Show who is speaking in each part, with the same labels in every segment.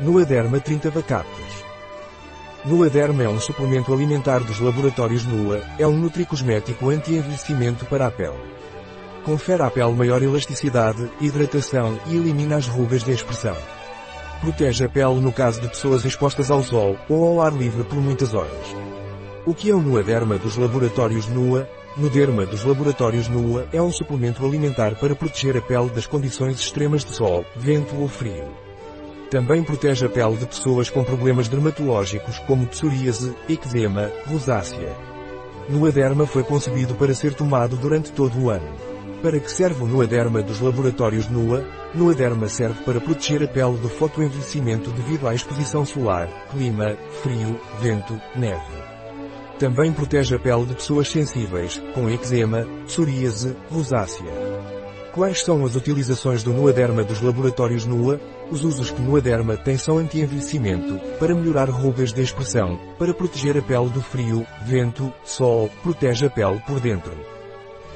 Speaker 1: Nuaderma 30 Vacaptas. Nuaderma é um suplemento alimentar dos laboratórios Nua, é um nutricosmético anti-envelhecimento para a pele. Confere à pele maior elasticidade, hidratação e elimina as rugas de expressão. Protege a pele no caso de pessoas expostas ao sol ou ao ar livre por muitas horas. O que é o Nuaderma dos laboratórios Nua? Nuderma dos laboratórios Nua é um suplemento alimentar para proteger a pele das condições extremas de sol, vento ou frio. Também protege a pele de pessoas com problemas dermatológicos como psoríase, eczema, rosácea. Nuaderma foi concebido para ser tomado durante todo o ano. Para que serve o Nuaderma dos laboratórios Nua? Nuaderma serve para proteger a pele do fotoenvelhecimento devido à exposição solar, clima, frio, vento, neve. Também protege a pele de pessoas sensíveis, com eczema, psoríase, rosácea. Quais são as utilizações do Nuaderma dos laboratórios NUA? Os usos que Nuaderma tem são anti-envelhecimento, para melhorar rugas de expressão, para proteger a pele do frio, vento, sol, protege a pele por dentro.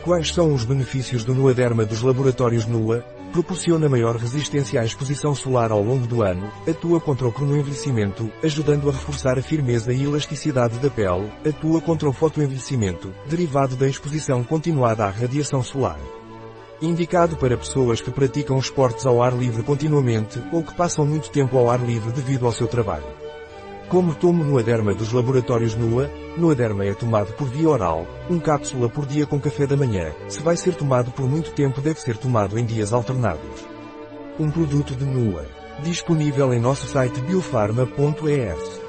Speaker 1: Quais são os benefícios do Nuaderma dos laboratórios NUA? Proporciona maior resistência à exposição solar ao longo do ano, atua contra o cronoenvelhecimento, ajudando a reforçar a firmeza e elasticidade da pele, atua contra o fotoenvelhecimento, derivado da exposição continuada à radiação solar. Indicado para pessoas que praticam esportes ao ar livre continuamente ou que passam muito tempo ao ar livre devido ao seu trabalho. Como tomo Nuaderma dos laboratórios NUA, Nuaderma é tomado por via oral, um cápsula por dia com café da manhã. Se vai ser tomado por muito tempo deve ser tomado em dias alternados. Um produto de NUA. Disponível em nosso site biofarma.es.